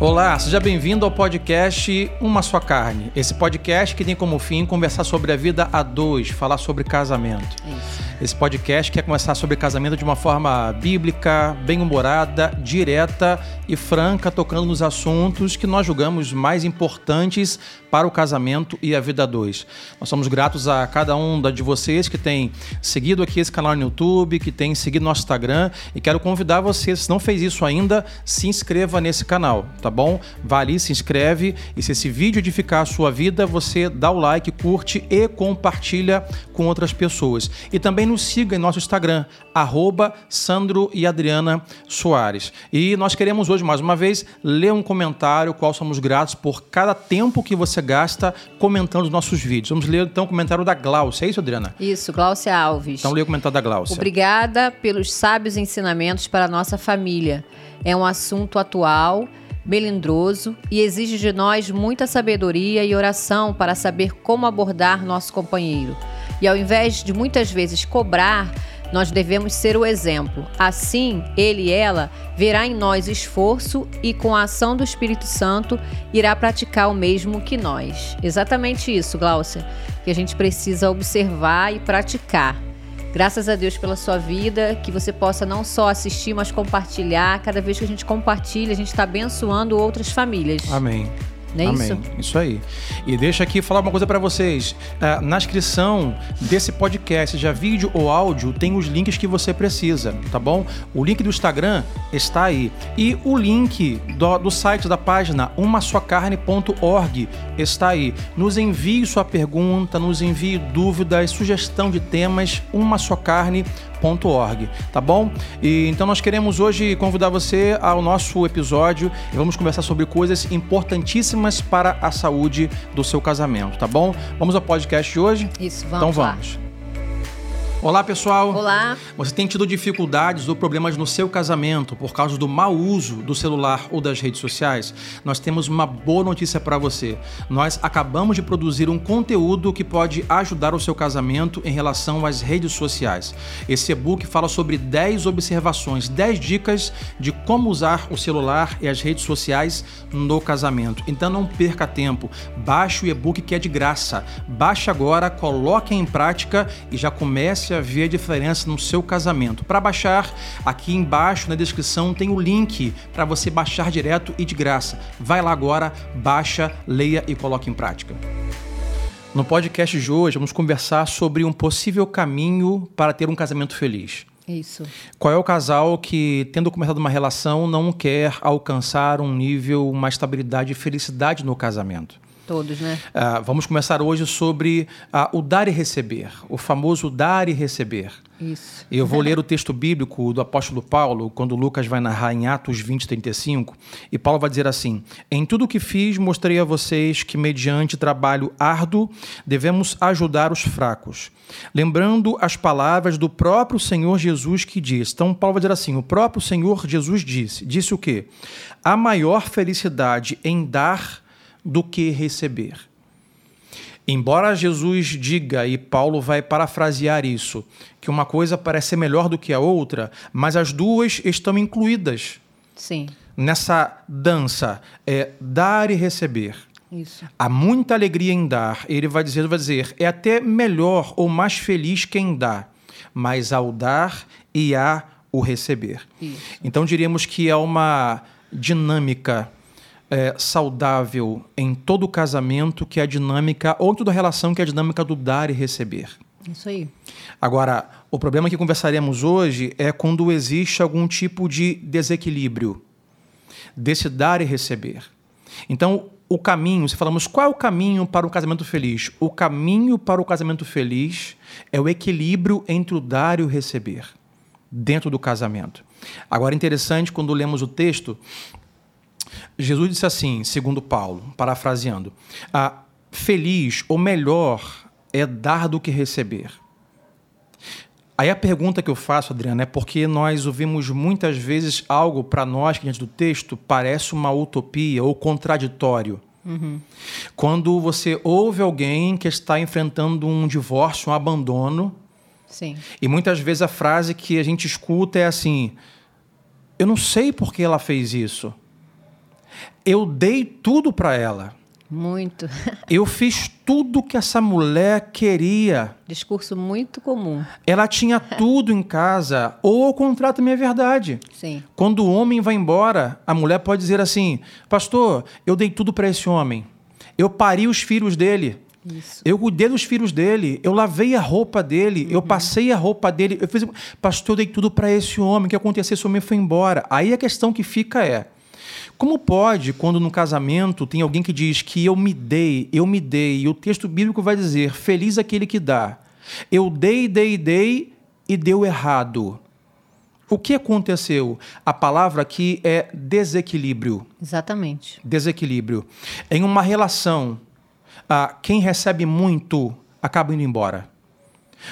Olá, seja bem-vindo ao podcast Uma Só Carne. Esse podcast que tem como fim conversar sobre a vida a dois, falar sobre casamento. Isso. Esse podcast quer conversar sobre casamento de uma forma bíblica, bem-humorada, direta e franca, tocando nos assuntos que nós julgamos mais importantes para o casamento e a vida a dois. Nós somos gratos a cada um de vocês que tem seguido aqui esse canal no YouTube, que tem seguido nosso Instagram e quero convidar você, se não fez isso ainda, se inscreva nesse canal, tá bom? Vá ali, se inscreve e se esse vídeo edificar a sua vida, você dá o like, curte e compartilha com outras pessoas. E também nos siga em nosso Instagram, arroba Sandro e Adriana Soares. E nós queremos hoje, mais uma vez, ler um comentário, qual somos gratos por cada tempo que você gasta comentando os nossos vídeos. Vamos ler então o comentário da Glaucia, é isso, Adriana? Isso, Glaucia Alves. Então lê o comentário da Glaucia. Obrigada pelos sábios ensinamentos para a nossa família. É um assunto atual melindroso e exige de nós muita sabedoria e oração para saber como abordar nosso companheiro. E ao invés de muitas vezes cobrar, nós devemos ser o exemplo. Assim, ele e ela verá em nós esforço e, com a ação do Espírito Santo, irá praticar o mesmo que nós. Exatamente isso, Gláucia, que a gente precisa observar e praticar. Graças a Deus pela sua vida, que você possa não só assistir, mas compartilhar. Cada vez que a gente compartilha, a gente está abençoando outras famílias. Amém. Não é Amém. isso? Isso aí. E deixa aqui falar uma coisa para vocês. Uh, na descrição desse podcast, seja vídeo ou áudio, tem os links que você precisa, tá bom? O link do Instagram está aí. E o link do, do site da página umassocarne.org está aí. Nos envie sua pergunta, nos envie dúvidas, sugestão de temas, tá bom? E então nós queremos hoje convidar você ao nosso episódio e vamos conversar sobre coisas importantíssimas para a saúde do seu casamento, tá bom? Vamos ao podcast de hoje? Isso, vamos. Então vamos. Lá. Olá, pessoal. Olá. Você tem tido dificuldades ou problemas no seu casamento por causa do mau uso do celular ou das redes sociais? Nós temos uma boa notícia para você. Nós acabamos de produzir um conteúdo que pode ajudar o seu casamento em relação às redes sociais. Esse e-book fala sobre 10 observações, 10 dicas de como usar o celular e as redes sociais no casamento. Então não perca tempo. Baixe o e-book que é de graça. Baixe agora, coloque em prática e já comece a ver a diferença no seu casamento. Para baixar, aqui embaixo na descrição tem o link para você baixar direto e de graça. Vai lá agora, baixa, leia e coloque em prática. No podcast de hoje, vamos conversar sobre um possível caminho para ter um casamento feliz. Isso. Qual é o casal que, tendo começado uma relação, não quer alcançar um nível, uma estabilidade e felicidade no casamento? Todos, né? Uh, vamos começar hoje sobre uh, o dar e receber, o famoso dar e receber. Isso. Eu vou ler o texto bíblico do apóstolo Paulo, quando Lucas vai narrar em Atos 20, 35, e Paulo vai dizer assim: Em tudo o que fiz, mostrei a vocês que, mediante trabalho árduo, devemos ajudar os fracos. Lembrando as palavras do próprio Senhor Jesus que diz. Então, Paulo vai dizer assim: o próprio Senhor Jesus disse: disse o quê? A maior felicidade em dar do que receber. Embora Jesus diga, e Paulo vai parafrasear isso, que uma coisa parece ser melhor do que a outra, mas as duas estão incluídas Sim. nessa dança, é dar e receber. Isso. Há muita alegria em dar. Ele vai dizer, vai dizer, é até melhor ou mais feliz quem dá, mas ao dar e há o receber. Isso. Então diríamos que é uma dinâmica é, saudável em todo casamento, que é a dinâmica, ou em toda relação, que é a dinâmica do dar e receber. Isso aí. Agora, o problema que conversaremos hoje é quando existe algum tipo de desequilíbrio desse dar e receber. Então, o caminho, se falamos qual é o caminho para o casamento feliz? O caminho para o casamento feliz é o equilíbrio entre o dar e o receber dentro do casamento. Agora, interessante, quando lemos o texto, Jesus disse assim, segundo Paulo, parafraseando: ah, feliz ou melhor é dar do que receber. Aí a pergunta que eu faço, Adriana, é porque nós ouvimos muitas vezes algo para nós que diante do texto parece uma utopia ou contraditório. Uhum. Quando você ouve alguém que está enfrentando um divórcio, um abandono, Sim. e muitas vezes a frase que a gente escuta é assim: Eu não sei por que ela fez isso. Eu dei tudo para ela. Muito. Eu fiz tudo que essa mulher queria. Discurso muito comum. Ela tinha tudo em casa, ou ao contrário também é verdade. Sim. Quando o homem vai embora, a mulher pode dizer assim: Pastor, eu dei tudo para esse homem. Eu pari os filhos dele. Isso. Eu cuidei dos filhos dele, eu lavei a roupa dele, eu passei a roupa dele, eu fiz, pastor, eu dei tudo para esse homem, o que aconteceu, esse homem foi embora. Aí a questão que fica é: como pode, quando no casamento tem alguém que diz que eu me dei, eu me dei, e o texto bíblico vai dizer: feliz aquele que dá. Eu dei, dei, dei e deu errado. O que aconteceu? A palavra aqui é desequilíbrio. Exatamente. Desequilíbrio. Em uma relação, ah, quem recebe muito acaba indo embora.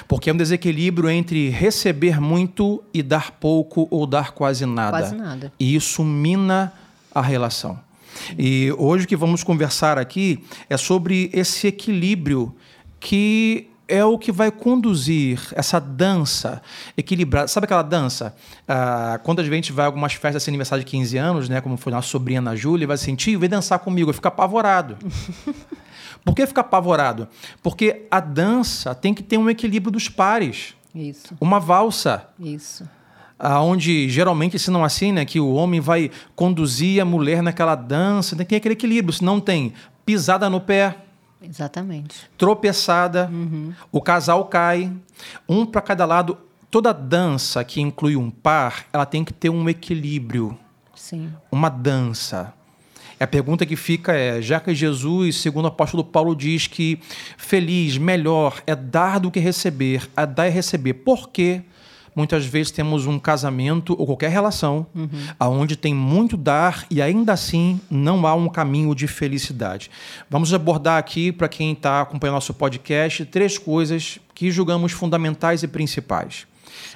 Porque é um desequilíbrio entre receber muito e dar pouco ou dar quase nada. Quase nada. E isso mina a relação. E hoje o que vamos conversar aqui é sobre esse equilíbrio que é o que vai conduzir essa dança equilibrada. Sabe aquela dança? Ah, quando a gente vai a algumas festas de aniversário de 15 anos, né, como foi nossa sobrinha Ana Júlia, vai sentir, vem dançar comigo, eu fico apavorado. Por que ficar apavorado? Porque a dança tem que ter um equilíbrio dos pares. Isso. Uma valsa Isso. Onde geralmente ensinam assim, né, que o homem vai conduzir a mulher naquela dança, tem que ter aquele equilíbrio, se não tem pisada no pé, Exatamente. tropeçada, o casal cai, um para cada lado. Toda dança que inclui um par, ela tem que ter um equilíbrio, Sim. uma dança. E a pergunta que fica é: já que Jesus, segundo o apóstolo Paulo, diz que feliz, melhor é dar do que receber, a dar e receber, por quê? Muitas vezes temos um casamento ou qualquer relação aonde tem muito dar e ainda assim não há um caminho de felicidade. Vamos abordar aqui, para quem está acompanhando nosso podcast, três coisas que julgamos fundamentais e principais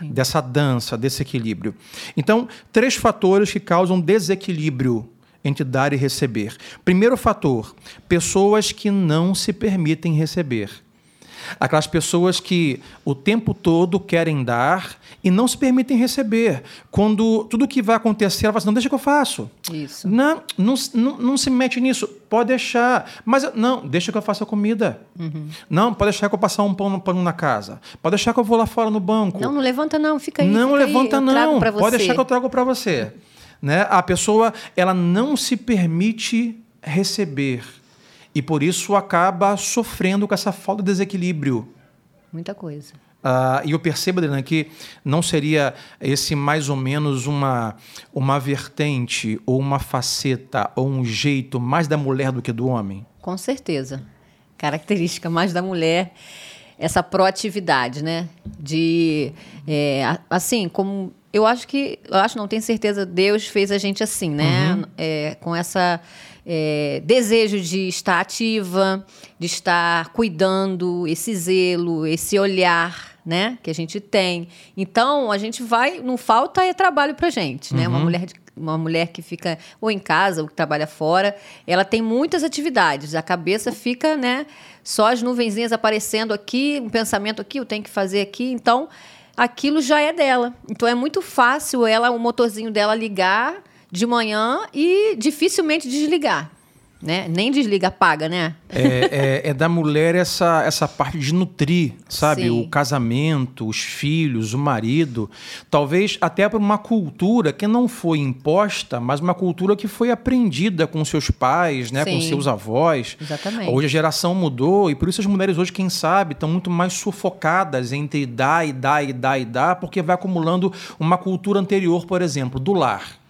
dessa dança, desse equilíbrio. Então, três fatores que causam desequilíbrio entre dar e receber. Primeiro fator: pessoas que não se permitem receber. Aquelas pessoas que o tempo todo querem dar e não se permitem receber. Quando tudo que vai acontecer, ela fala assim, não, deixa que eu faço. Isso. Não, não, não, não se mete nisso. Pode deixar. Mas não, deixa que eu faça a comida. Uhum. Não, pode deixar que eu passar um pão, pano na casa. Pode deixar que eu vou lá fora no banco. Não, não levanta não, fica aí. Não fica aí, levanta eu não. Pode deixar que eu trago para você. Né? A pessoa ela não se permite receber e por isso acaba sofrendo com essa falta de desequilíbrio. Muita coisa. Ah, e eu percebo, Adriana, que não seria esse mais ou menos uma, uma vertente ou uma faceta ou um jeito mais da mulher do que do homem? Com certeza. Característica mais da mulher, essa proatividade, né? De, é, assim, como eu acho que, eu acho, não tenho certeza, Deus fez a gente assim, né? É, com essa é, desejo de estar ativa, de estar cuidando, esse zelo, esse olhar, né? Que a gente tem. Então, a gente vai, não falta é trabalho pra gente, né? Uma mulher de uma mulher que fica ou em casa ou que trabalha fora, ela tem muitas atividades. A cabeça fica, né, só as nuvenzinhas aparecendo aqui, um pensamento aqui, eu tenho que fazer aqui. Então, aquilo já é dela. Então é muito fácil ela o motorzinho dela ligar de manhã e dificilmente desligar, né? Nem desliga, apaga, né? É, é- é da mulher essa, essa parte de nutrir, sabe? Sim. O casamento, os filhos, o marido. Talvez até por uma cultura que não foi imposta, mas uma cultura que foi aprendida com seus pais, né? com Sim. seus avós. Exatamente. Hoje a geração mudou e por isso as mulheres hoje, quem sabe, estão muito mais sufocadas entre dar e dar e dar e dar, porque vai acumulando uma cultura anterior, por exemplo, do lar.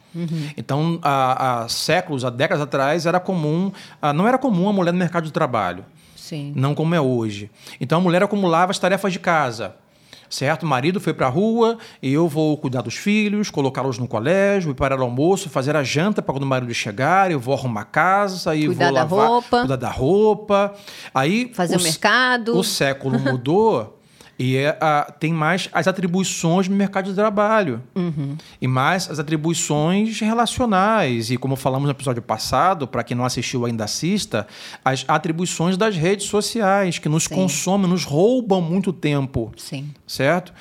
Então, há, há séculos, há décadas atrás, era comum, não era comum a mulher no mercado de trabalho, Sim. não como é hoje. Então, a mulher acumulava as tarefas de casa. Certo? O marido foi para a rua e eu vou cuidar dos filhos, colocá-los no colégio, preparar o almoço, fazer a janta para quando o marido chegar, eu vou arrumar a casa, aí Cuidar vou lavar, roupa. cuidar da roupa. Aí Fazer o s- mercado. O século mudou e é, a- tem mais as atribuições no mercado de trabalho. Uhum. E mais as atribuições relacionais. E como falamos no episódio passado, para quem não assistiu ainda assista, as atribuições das redes sociais, que nos Sim. consomem, nos roubam muito tempo Sim. certo?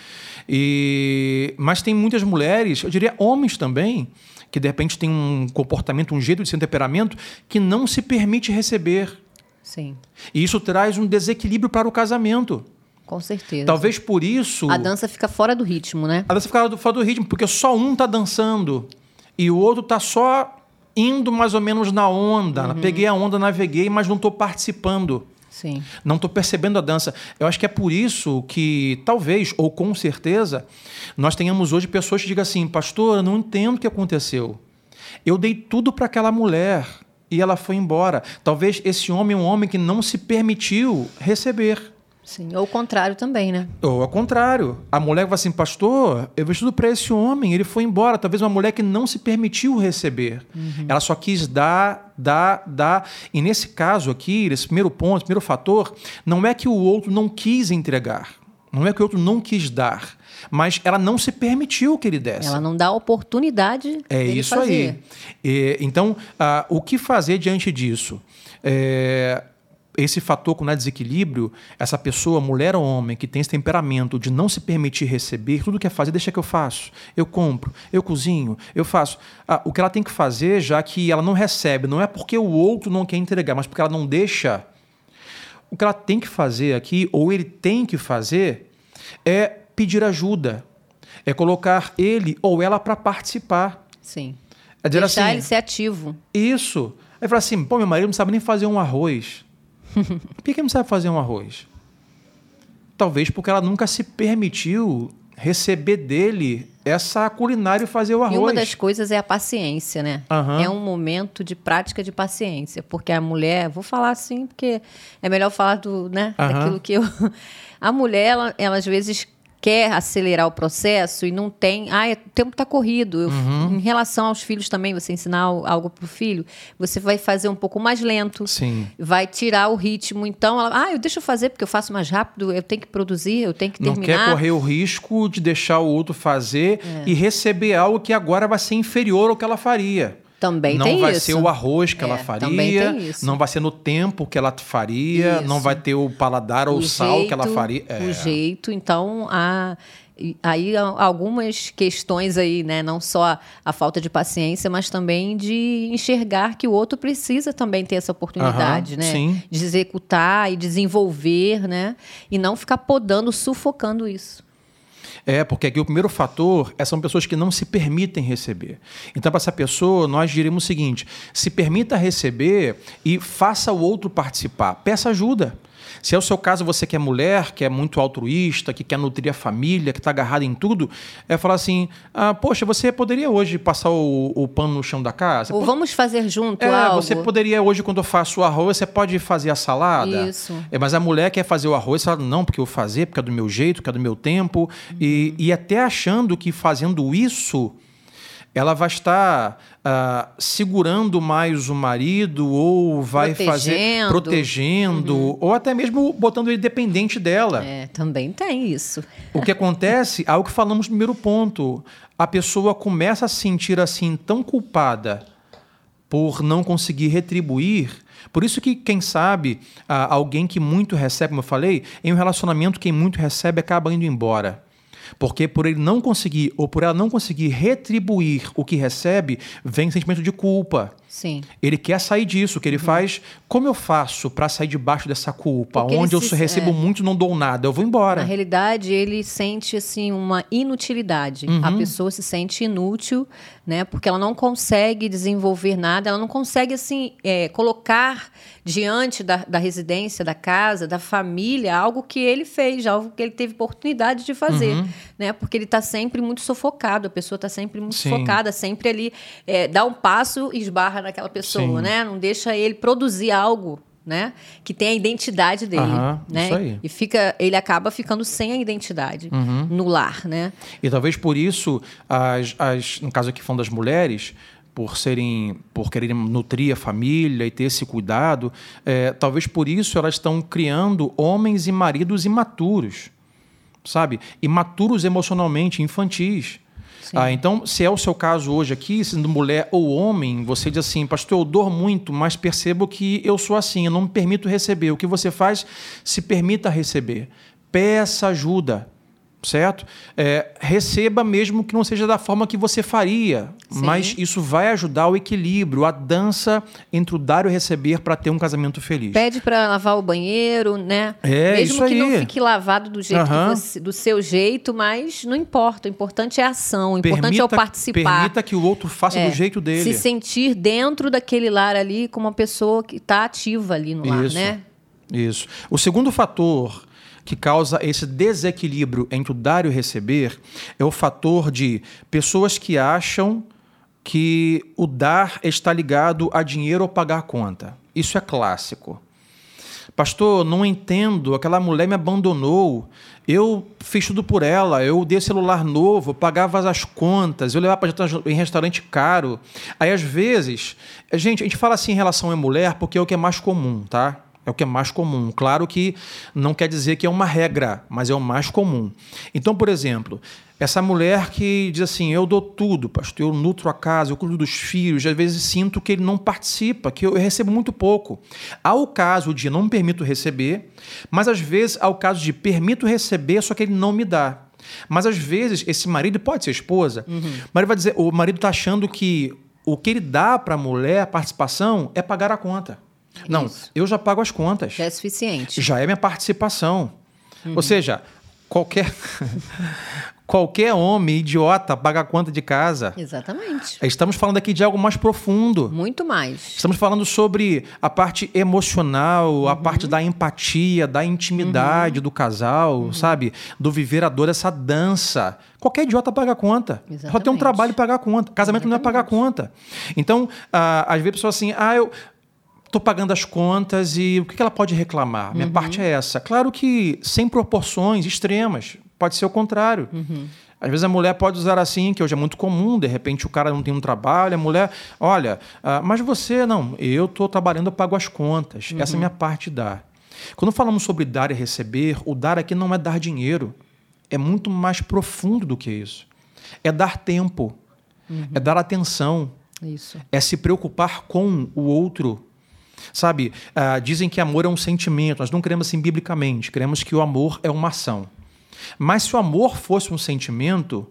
E mas tem muitas mulheres, eu diria homens também, que de repente tem um comportamento, um jeito de ser, um temperamento que não se permite receber. Sim. E isso traz um desequilíbrio para o casamento. Com certeza. Talvez por isso. A dança fica fora do ritmo, né? A dança fica fora do ritmo, porque só um está dançando e o outro está só indo mais ou menos na onda. Uhum. Peguei a onda, naveguei, mas não estou participando. Sim. Não estou percebendo a dança. Eu acho que é por isso que, talvez, ou com certeza, nós tenhamos hoje pessoas que digam assim: Pastor, eu não entendo o que aconteceu. Eu dei tudo para aquela mulher e ela foi embora. Talvez esse homem é um homem que não se permitiu receber. Sim, ou o contrário também, né? Ou ao contrário. A mulher vai assim, pastor, eu vejo tudo para esse homem, ele foi embora. Talvez uma mulher que não se permitiu receber. Uhum. Ela só quis dar, dar, dar. E nesse caso aqui, esse primeiro ponto, primeiro fator, não é que o outro não quis entregar. Não é que o outro não quis dar. Mas ela não se permitiu que ele desse. Ela não dá oportunidade. É isso fazer. aí. E, então, uh, o que fazer diante disso? É, esse fator com é desequilíbrio, essa pessoa, mulher ou homem, que tem esse temperamento de não se permitir receber, tudo que é fazer, deixa que eu faço. Eu compro, eu cozinho, eu faço. Ah, o que ela tem que fazer, já que ela não recebe, não é porque o outro não quer entregar, mas porque ela não deixa. O que ela tem que fazer aqui, ou ele tem que fazer, é pedir ajuda. É colocar ele ou ela para participar. Sim. É Deixar assim, ele ser ativo. Isso. Aí fala assim, pô, meu marido não sabe nem fazer um arroz. Por que, que não sabe fazer um arroz? Talvez porque ela nunca se permitiu receber dele essa culinária e fazer o arroz. E uma das coisas é a paciência, né? Uhum. É um momento de prática de paciência, porque a mulher, vou falar assim, porque é melhor falar do, né, uhum. daquilo que eu a mulher, ela, ela às vezes quer acelerar o processo e não tem. Ah, o tempo está corrido. Eu, uhum. Em relação aos filhos também, você ensinar algo para o filho, você vai fazer um pouco mais lento. Sim. Vai tirar o ritmo. Então, ela, ah, eu deixo fazer porque eu faço mais rápido, eu tenho que produzir, eu tenho que terminar. Não quer correr o risco de deixar o outro fazer é. e receber algo que agora vai ser inferior ao que ela faria. Também não vai isso. ser o arroz que é, ela faria, não vai ser no tempo que ela faria, isso. não vai ter o paladar ou o sal jeito, que ela faria. É. O jeito, então, a aí algumas questões aí, né? Não só a falta de paciência, mas também de enxergar que o outro precisa também ter essa oportunidade, uhum, né? Sim. De executar e desenvolver, né? E não ficar podando, sufocando isso. É, porque aqui o primeiro fator é, são pessoas que não se permitem receber. Então, para essa pessoa, nós diremos o seguinte: se permita receber e faça o outro participar. Peça ajuda. Se é o seu caso, você que é mulher, que é muito altruísta, que quer nutrir a família, que está agarrada em tudo, é falar assim: ah, poxa, você poderia hoje passar o, o pano no chão da casa? Ou vamos fazer junto é, algo. Você poderia hoje, quando eu faço o arroz, você pode fazer a salada? Isso. É, mas a mulher quer fazer o arroz, fala, não, porque eu vou fazer, porque é do meu jeito, porque é do meu tempo. Uhum. E, e até achando que fazendo isso ela vai estar uh, segurando mais o marido ou vai protegendo. fazer protegendo uhum. ou até mesmo botando ele dependente dela. É, também tem isso. O que acontece, algo que falamos no primeiro ponto, a pessoa começa a se sentir assim tão culpada por não conseguir retribuir. Por isso que, quem sabe, uh, alguém que muito recebe, como eu falei, em um relacionamento, quem muito recebe acaba indo embora. Porque por ele não conseguir, ou por ela não conseguir retribuir o que recebe, vem sentimento de culpa. Sim. Ele quer sair disso, o que ele uhum. faz. Como eu faço para sair debaixo dessa culpa? Porque onde eu se, recebo é, muito não dou nada, eu vou embora. Na realidade, ele sente assim uma inutilidade. Uhum. A pessoa se sente inútil, né? Porque ela não consegue desenvolver nada, ela não consegue assim é, colocar diante da, da residência, da casa, da família, algo que ele fez, algo que ele teve oportunidade de fazer, uhum. Né? Porque ele está sempre muito sufocado, a pessoa está sempre muito Sim. sufocada, sempre ali é, dá um passo e esbarra naquela pessoa, Sim. né? Não deixa ele produzir algo né? Que tem a identidade dele, Aham, né? isso aí. E fica, ele acaba ficando sem a identidade Uhum. no lar, né? E talvez por isso, as, as, no caso aqui falando das mulheres, por serem, por quererem nutrir a família e ter esse cuidado, é, talvez por isso elas estão criando homens e maridos imaturos, sabe? Imaturos emocionalmente, infantis. Ah, então, se é o seu caso hoje aqui, sendo mulher ou homem, você diz assim, pastor, eu dou muito, mas percebo que eu sou assim, eu não me permito receber. O que você faz? Se permita receber. Peça ajuda. Certo? É, receba mesmo que não seja da forma que você faria, Sim. mas isso vai ajudar o equilíbrio, a dança entre o dar e o receber para ter um casamento feliz. Pede para lavar o banheiro, né? É, mesmo isso que aí. não fique lavado do jeito uhum. você, do seu jeito, mas não importa. O importante é a ação, o importante permita, é o participar. Permita que o outro faça é, do jeito dele. Se sentir dentro daquele lar ali como uma pessoa que está ativa ali no lar, isso, né? Isso. O segundo fator que causa esse desequilíbrio entre o dar e o receber é o fator de pessoas que acham que o dar está ligado a dinheiro ou pagar conta. Isso é clássico. Pastor, não entendo, aquela mulher me abandonou. Eu fiz tudo por ela, eu dei celular novo, pagava as contas, eu levava para em restaurante caro. Aí, às vezes, gente, a gente fala assim em relação à mulher porque é o que é mais comum, tá? É o que é mais comum. Claro que não quer dizer que é uma regra, mas é o mais comum. Então, por exemplo, essa mulher que diz assim: Eu dou tudo, pastor, eu nutro a casa, eu cuido dos filhos, às vezes sinto que ele não participa, que eu recebo muito pouco. Há o caso de não me permito receber, mas às vezes há o caso de permito receber, só que ele não me dá. Mas às vezes esse marido pode ser esposa, uhum. o marido vai dizer: o marido está achando que o que ele dá para a mulher, a participação, é pagar a conta. Não, Isso. eu já pago as contas. Já é suficiente. Já é minha participação. Uhum. Ou seja, qualquer qualquer homem idiota paga a conta de casa. Exatamente. Estamos falando aqui de algo mais profundo. Muito mais. Estamos falando sobre a parte emocional, uhum. a parte da empatia, da intimidade uhum. do casal, uhum. sabe? Do viver a dor, essa dança. Qualquer idiota paga a conta. Exatamente. Só tem um trabalho e pagar a conta. Casamento Exatamente. não é pagar a conta. Então, ah, às vezes a pessoa assim, ah, eu estou pagando as contas e o que ela pode reclamar? Minha uhum. parte é essa. Claro que sem proporções extremas, pode ser o contrário. Uhum. Às vezes a mulher pode usar assim, que hoje é muito comum, de repente o cara não tem um trabalho, a mulher, olha, uh, mas você, não, eu estou trabalhando, eu pago as contas, uhum. essa é a minha parte dar. Quando falamos sobre dar e receber, o dar aqui não é dar dinheiro, é muito mais profundo do que isso. É dar tempo, uhum. é dar atenção, isso. é se preocupar com o outro, Sabe, uh, dizem que amor é um sentimento, nós não queremos assim biblicamente, queremos que o amor é uma ação. Mas se o amor fosse um sentimento,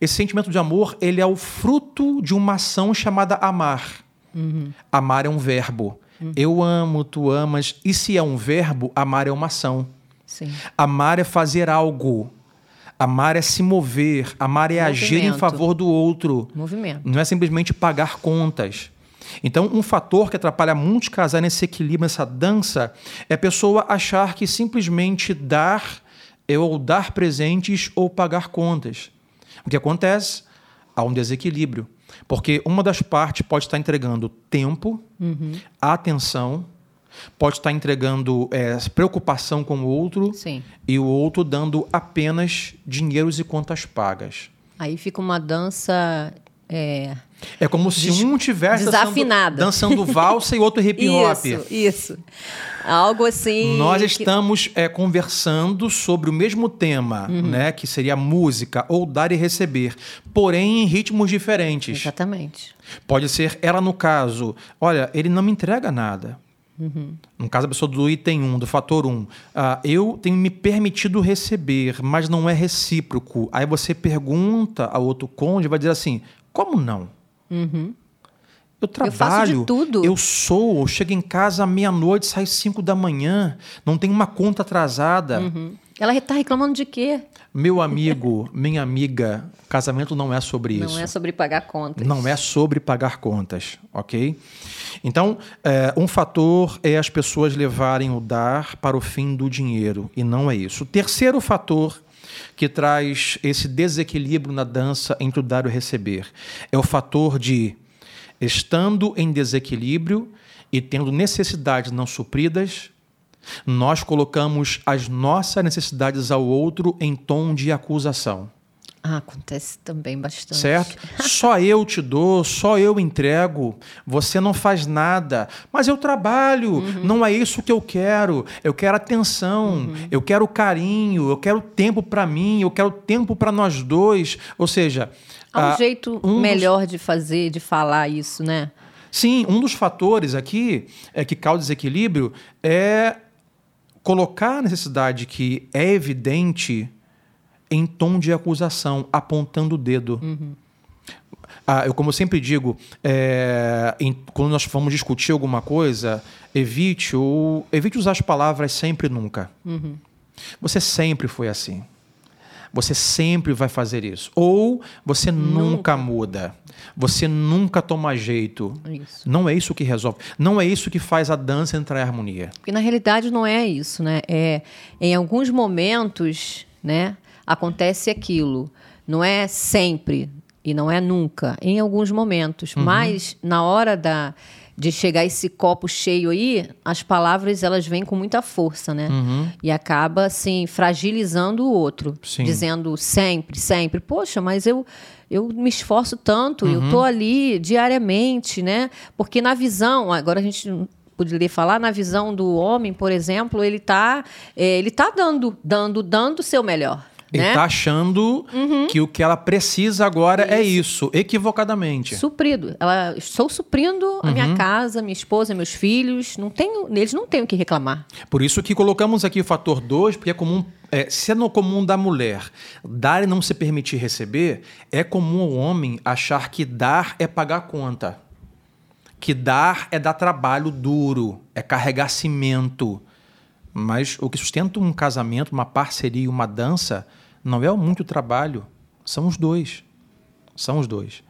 esse sentimento de amor ele é o fruto de uma ação chamada amar. Uhum. Amar é um verbo. Uhum. Eu amo, tu amas. E se é um verbo, amar é uma ação. Sim. Amar é fazer algo. Amar é se mover. Amar é Movimento. agir em favor do outro. Movimento. Não é simplesmente pagar contas. Então, um fator que atrapalha muitos casais nesse equilíbrio, nessa dança, é a pessoa achar que simplesmente dar é ou dar presentes ou pagar contas. O que acontece? Há um desequilíbrio. Porque uma das partes pode estar entregando tempo, uhum. atenção, pode estar entregando é, preocupação com o outro Sim. e o outro dando apenas dinheiros e contas pagas. Aí fica uma dança é, é como se um tivesse desafinada. Dançando, dançando valsa e outro hip hop. Isso, isso. Algo assim. Nós estamos é, conversando sobre o mesmo tema, uhum. né? Que seria música ou dar e receber, porém em ritmos diferentes. Exatamente. Pode ser ela no caso, olha, ele não me entrega nada. Uhum. No caso, a pessoa do item 1, do fator 1. Uh, eu tenho me permitido receber, mas não é recíproco. Aí você pergunta ao outro cônjuge, vai dizer assim: como não? Uhum. Eu trabalho, eu, tudo. eu sou, eu chego em casa à meia-noite, saio cinco da manhã, não tenho uma conta atrasada. Uhum. Ela está reclamando de quê? Meu amigo, minha amiga, casamento não é sobre isso. Não é sobre pagar contas. Não é sobre pagar contas, ok? Então, é, um fator é as pessoas levarem o dar para o fim do dinheiro, e não é isso. O terceiro fator que traz esse desequilíbrio na dança entre o dar e o receber. É o fator de, estando em desequilíbrio e tendo necessidades não supridas, nós colocamos as nossas necessidades ao outro em tom de acusação. Ah, acontece também bastante. Certo? Só eu te dou, só eu entrego, você não faz nada. Mas eu trabalho, uhum. não é isso que eu quero. Eu quero atenção, uhum. eu quero carinho, eu quero tempo para mim, eu quero tempo para nós dois. Ou seja. Há um ah, jeito um melhor dos... de fazer, de falar isso, né? Sim, um dos fatores aqui é que causa desequilíbrio é colocar a necessidade que é evidente em tom de acusação, apontando o dedo. Uhum. Ah, eu, como eu sempre digo, é, em- quando nós vamos discutir alguma coisa, evite, o, evite usar as palavras sempre e nunca. Você sempre foi assim. Você sempre vai fazer isso. Ou você nunca, muda. Você nunca toma jeito. Isso. Não é isso que resolve. Não é isso que faz a dança entrar em harmonia. Porque na realidade não é isso, né? É, em alguns momentos, né, acontece aquilo. Não é sempre e não é nunca. Em alguns momentos. Mas na hora da, de chegar esse copo cheio aí, as palavras elas vêm com muita força, né? E acaba assim fragilizando o outro, Sim. dizendo sempre, sempre, poxa, mas eu eu me esforço tanto, eu tô ali diariamente, né? Porque na visão, agora a gente poderia falar na visão do homem, por exemplo, ele tá eh, ele tá dando, dando, dando o seu melhor, Ele né? está achando que o que ela precisa agora é isso, equivocadamente. Suprido. Ela, estou suprindo a minha casa, minha esposa, meus filhos. Não tenho, eles não têm o que reclamar. Por isso que colocamos aqui o fator 2, porque é comum. É, se é no comum da mulher dar e não se permitir receber, é comum o homem achar que dar é pagar a conta. Que dar é dar trabalho duro, é carregar cimento. Mas o que sustenta um casamento, uma parceria, uma dança, não é muito trabalho, são os dois. São os dois.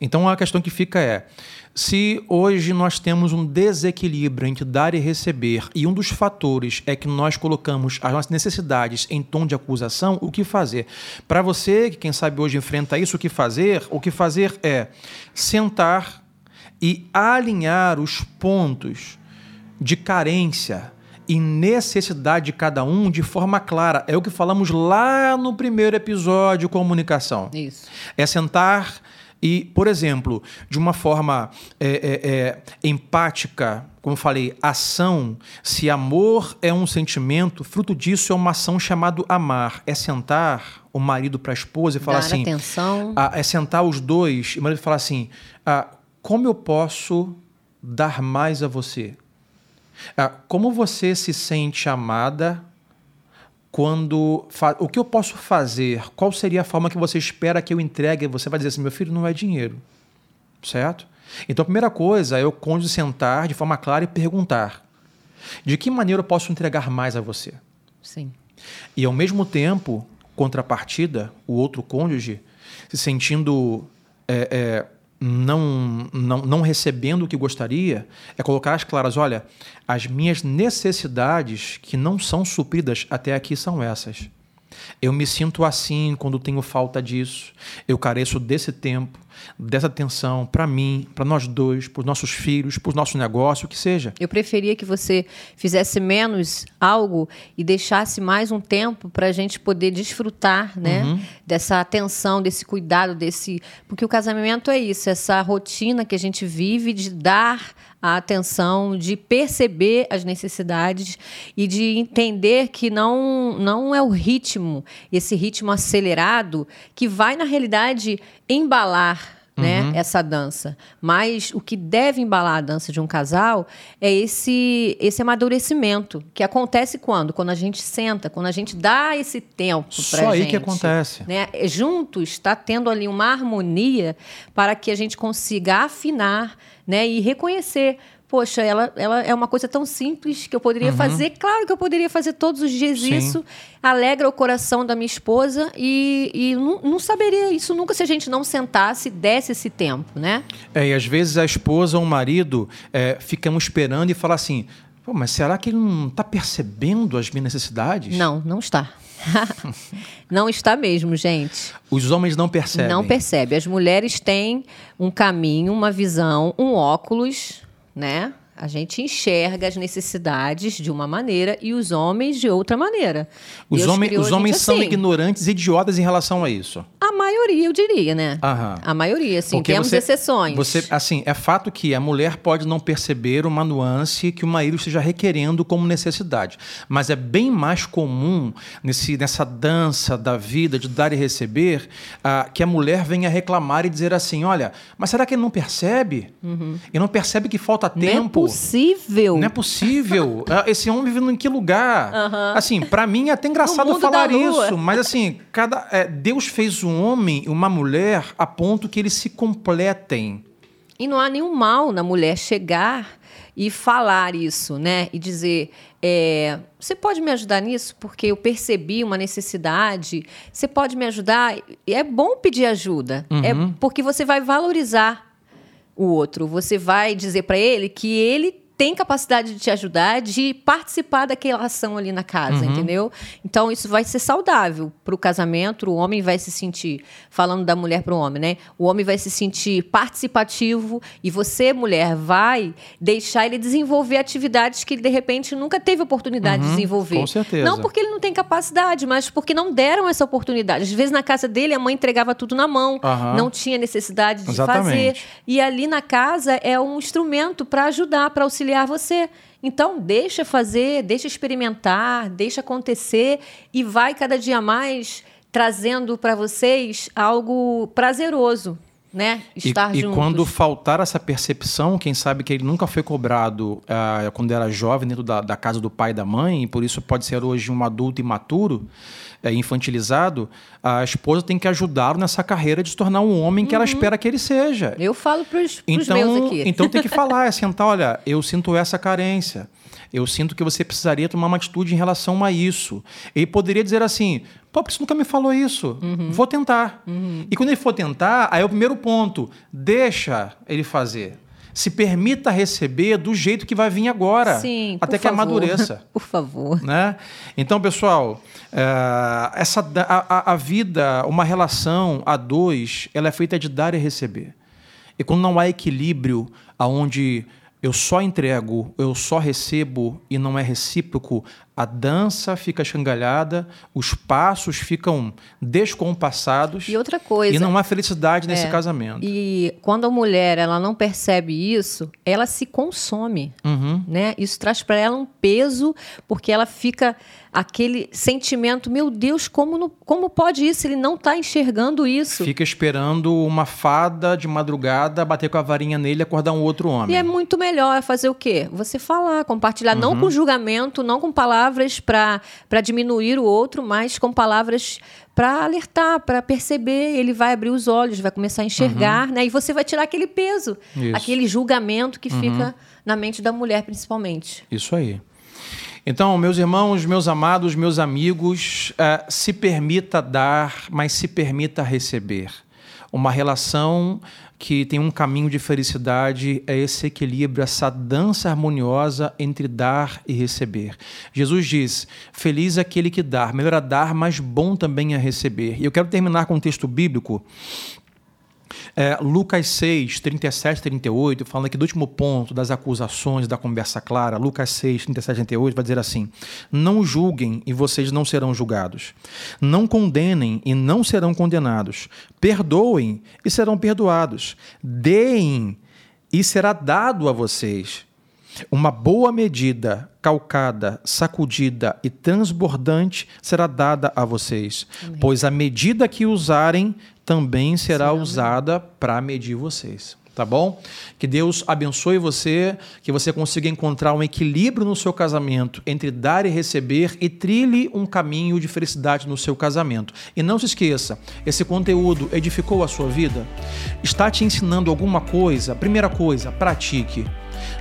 Então a questão que fica é: se hoje nós temos um desequilíbrio entre dar e receber, e um dos fatores é que nós colocamos as nossas necessidades em tom de acusação, o que fazer? Para você, que quem sabe hoje enfrenta isso, o que fazer? O que fazer é sentar e alinhar os pontos de carência e necessidade de cada um de forma clara. É o que falamos lá no primeiro episódio, comunicação. Isso. É sentar e, por exemplo, de uma forma é, é, é, empática, como eu falei, ação, se amor é um sentimento, fruto disso é uma ação chamada amar. É sentar o marido para a esposa e falar Dar assim. atenção. ah, é sentar os dois e o marido falar assim: ah, como eu posso dar mais a você? Ah, como você se sente amada quando. O que eu posso fazer? Qual seria a forma que você espera que eu entregue? Você vai dizer assim: meu filho, não é dinheiro. Certo? Então a primeira coisa é o cônjuge sentar de forma clara e perguntar: de que maneira eu posso entregar mais a você? Sim. E ao mesmo tempo, contrapartida, o outro cônjuge se sentindo é, é, não, não, não recebendo o que gostaria, é colocar as claras: olha, as minhas necessidades que não são supridas até aqui são essas. Eu me sinto assim quando tenho falta disso. Eu careço desse tempo, dessa atenção para mim, para nós dois, para os nossos filhos, para o nosso negócio, o que seja. Eu preferia que você fizesse menos algo e deixasse mais um tempo para a gente poder desfrutar, né? Uhum. Dessa atenção, desse cuidado, desse. Porque o casamento é isso, essa rotina que a gente vive de dar a atenção, de perceber as necessidades e de entender que não, não é o ritmo, esse ritmo acelerado, que vai, na realidade, embalar né, essa dança. Mas o que deve embalar a dança de um casal é esse esse amadurecimento que acontece quando, quando a gente senta, quando a gente dá esse tempo para Só aí gente. que acontece. Né? Juntos está tendo ali uma harmonia para que a gente consiga afinar, né, e reconhecer. Poxa, ela, ela é uma coisa tão simples que eu poderia fazer. Claro que eu poderia fazer todos os dias Uhum. Sim. isso. Alegra o coração da minha esposa e, e não, não saberia isso nunca se a gente não sentasse e desse esse tempo, né? É, e às vezes a esposa ou o marido é, ficam esperando e falam assim: Pô, mas será que ele não está percebendo as minhas necessidades? Não, não está. não está mesmo, gente. Os homens não percebem. Não percebe. As mulheres têm um caminho, uma visão, um óculos, né? A gente enxerga as necessidades de uma maneira e os homens de outra maneira. Os, criou os homens são assim. ignorantes e idiotas em relação a isso. A maioria, eu diria, né? Aham. A maioria, sim. Porque Temos você- exceções. Você, assim, é fato que a mulher pode não perceber uma nuance que o marido esteja requerendo como necessidade. Mas é bem mais comum nesse, nessa dança da vida de dar e receber ah, que a mulher venha reclamar e dizer assim: olha, mas será que ele não percebe? E não percebe que falta é tempo? Possível. Não é possível. Ah, Esse homem vivendo em que lugar? Aham. Assim, pra mim é até engraçado falar isso, mas assim, cada é, Deus fez um homem e uma mulher a ponto que eles se completem. E não há nenhum mal na mulher chegar e falar isso, né? E dizer: é, você pode me ajudar nisso? Porque eu percebi uma necessidade. Você pode me ajudar? E é bom pedir ajuda. É Uhum. porque você vai valorizar o outro. Você vai dizer para ele que ele tem capacidade de te ajudar, de participar daquela ação ali na casa, Uhum. entendeu? Então isso vai ser saudável para o casamento. O homem vai se sentir, falando da mulher para o homem, né? O homem vai se sentir participativo e você, mulher, vai deixar ele desenvolver atividades que ele, de repente nunca teve oportunidade de desenvolver. Uhum. com certeza. Não porque ele não tem capacidade, mas porque não deram essa oportunidade. Às vezes na casa dele a mãe entregava tudo na mão, Aham. não tinha necessidade de Exatamente. fazer. E ali na casa é um instrumento para ajudar, para auxiliar você. Então, deixa fazer, deixa experimentar, deixa acontecer e vai cada dia mais trazendo para vocês algo prazeroso, né? E, Estar e juntos. quando faltar essa percepção, quem sabe que ele nunca foi cobrado ah, quando era jovem dentro da, da casa do pai e da mãe, e por isso pode ser hoje um adulto imaturo, eh, infantilizado, a esposa tem que ajudá-lo nessa carreira de se tornar um homem que ela espera que ele seja. Eu falo para os meus Então, aqui. então tem que falar, é sentar, olha, eu sinto essa carência. Eu sinto que você precisaria tomar uma atitude em relação a isso. Ele poderia dizer assim, pô, por que você nunca me falou isso? Uhum. Vou tentar. E quando ele for tentar, aí é o primeiro ponto. Deixa ele fazer. Se permita receber do jeito que vai vir agora. Sim, até que favor. amadureça Por favor. né? Então, pessoal, é, essa, a- a vida, uma relação a dois, ela é feita de dar e receber. E quando não há equilíbrio, aonde eu só entrego, eu só recebo e não é recíproco, a dança fica escangalhada, os passos ficam descompassados E outra coisa. e não há felicidade nesse É. casamento. E quando a mulher ela não percebe isso, ela se consome, Uhum. né? Isso traz para ela um peso, porque ela fica aquele sentimento, meu Deus, como, não- como pode isso? Ele não está enxergando isso. Fica esperando uma fada de madrugada bater com a varinha nele e acordar um outro homem. E é muito melhor fazer o quê? Você falar, compartilhar, não Uhum. com julgamento, não com palavras para diminuir o outro, mas com palavras para alertar, para perceber. Ele vai abrir os olhos, vai começar a enxergar, né? E você vai tirar aquele peso, Uhum. Isso. Uhum. aquele julgamento que fica na mente da mulher, principalmente. Isso aí. Então, meus irmãos, meus amados, meus amigos, eh, se permita dar, mas se permita receber. Uma relação que tem um caminho de felicidade é esse equilíbrio, essa dança harmoniosa entre dar e receber. Jesus diz: Feliz é aquele que dá, melhor a dar, mas bom também a receber. E eu quero terminar com um texto bíblico é, Lucas 6, 37, 38, falando aqui do último ponto das acusações da conversa clara. Lucas 6, 37, 38 vai dizer assim: Não julguem e vocês não serão julgados. Não condenem e não serão condenados. Perdoem e serão perdoados. Deem e será dado a vocês. Uma boa medida, calcada, sacudida e transbordante será dada a vocês, pois a medida que usarem também será usada para medir vocês. Tá bom? Que Deus abençoe você, que você consiga encontrar um equilíbrio no seu casamento entre dar e receber e trilhe um caminho de felicidade no seu casamento. E não se esqueça, esse conteúdo edificou a sua vida? Está te ensinando alguma coisa? Primeira coisa, pratique.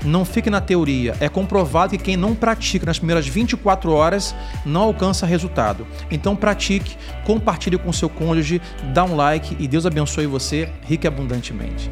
Não fique na teoria. É comprovado que quem não pratica nas primeiras 24 horas não alcança resultado. Então pratique, compartilhe com seu cônjuge, dá um like e Deus abençoe você rica e abundantemente.